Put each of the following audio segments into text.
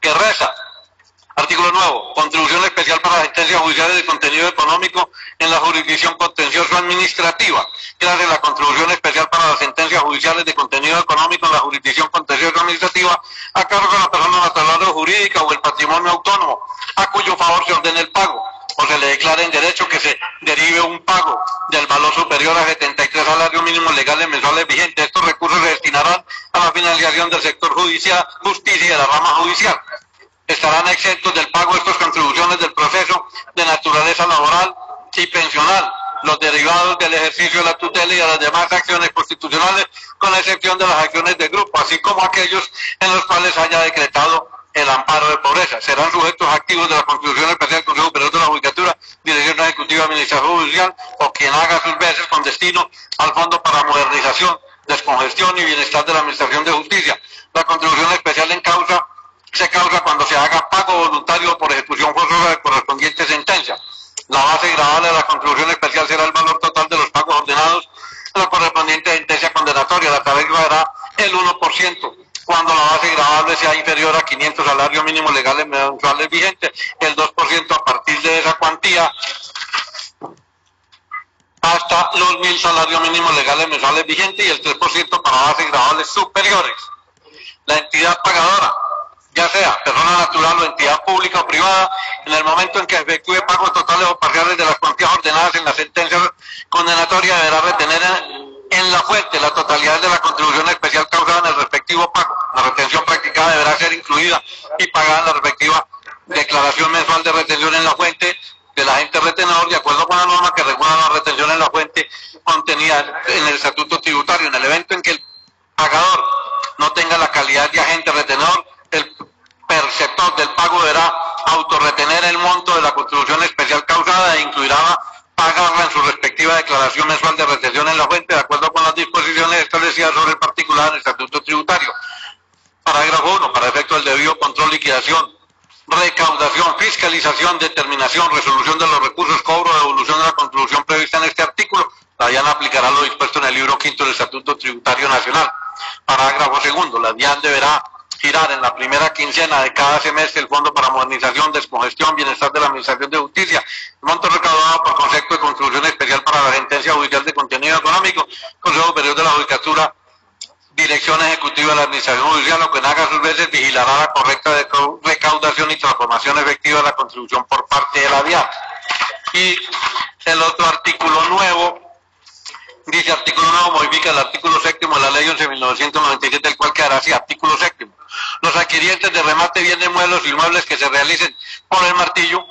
que reza. Artículo nuevo. Contribución especial para las sentencias judiciales de contenido económico en la jurisdicción contencioso administrativa. Que hace la contribución especial para las sentencias judiciales de contenido económico en la jurisdicción contencioso administrativa a cargo de la persona natural o jurídica o el patrimonio autónomo, a cuyo favor se ordene el pago o se le declara en derecho que se derive un pago del valor superior a 73 salarios mínimos legales mensuales vigentes. Estos recursos se destinarán a la finalización del sector judicial, justicia y de la rama judicial. Estarán exentos del pago de estas contribuciones del proceso de naturaleza laboral y pensional, los derivados del ejercicio de la tutela y de las demás acciones constitucionales, con excepción de las acciones de grupo, así como aquellos en los cuales haya decretado el amparo de pobreza. Serán sujetos activos de la Constitución Especial del Consejo Superior de la Judicatura, Administración Judicial o quien haga sus veces con destino al Fondo para Modernización, Descongestión y Bienestar de la Administración de Justicia. La contribución especial en causa se causa cuando se haga pago voluntario por ejecución forzosa de correspondiente sentencia. La base gravable de la contribución especial será el valor total de los pagos ordenados la correspondiente sentencia condenatoria. La tarifa será el 1% cuando la base gravable sea inferior a 500 salarios mínimos legales mensuales vigentes, el 2% a partir de esa cuantía 1.000 salarios mínimos legales mensuales vigentes y el 3% para bases gravables superiores. La entidad pagadora, ya sea persona natural o entidad pública o privada, en el momento en que efectúe pagos totales o parciales de las cuantías ordenadas en la sentencia condenatoria, deberá retener en la fuente la totalidad de la contribución especial causada en el respectivo pago. La retención practicada deberá ser incluida y pagada en la respectiva declaración mensual de retención en la fuente del agente retenedor de acuerdo con la norma que regula la retención en en el estatuto tributario. En el evento en que el pagador no tenga la calidad de agente retenedor, el perceptor del pago deberá autorretener el monto de la contribución especial causada e incluirá pagarla en su respectiva declaración mensual de retención en la fuente de acuerdo con las disposiciones establecidas sobre el particular en el estatuto tributario. Parágrafo 1. Para efecto del debido control, liquidación, recaudación, fiscalización, determinación, resolución de los recursos, cobro, devolución de la contribución prevista en este artículo, la DIAN aplicará lo dispuesto en el libro quinto del Estatuto Tributario Nacional. Parágrafo segundo. La DIAN deberá girar en la primera quincena de cada semestre el Fondo para Modernización, Descongestión, Bienestar de la Administración de Justicia, el monto recaudado por Consejo de Contribución Especial para la Sentencia Judicial de Contenido Económico, Consejo Superior de la Judicatura, Dirección Ejecutiva de la Administración Judicial, lo que haga sus veces vigilará la correcta recaudación y transformación efectiva de la contribución por parte de la DIA. Y el otro artículo nuevo dice artículo nuevo modifica el artículo séptimo de la ley 11.997, el cual quedará así, artículo séptimo. Los adquirientes de remate bienes muebles y inmuebles que se realicen por el martillo,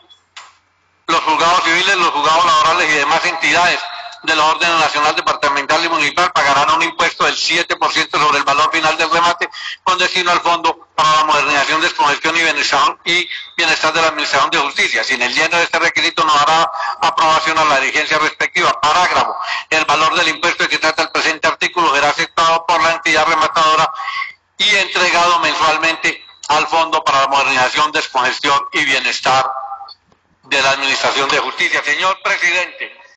los juzgados civiles, los juzgados laborales y demás entidades de la Orden Nacional Departamental y Municipal pagarán un impuesto del 7% sobre el valor final del remate con destino al Fondo para la Modernización, Descongestión y Bienestar, y Bienestar de la Administración de Justicia. Sin el lleno de este requisito no hará aprobación a la dirigencia respectiva. Parágrafo valor del impuesto de que trata el presente artículo será aceptado rematadora y entregado mensualmente al Fondo para la Modernización, Descongestión y Bienestar de la Administración de Justicia. Señor Presidente,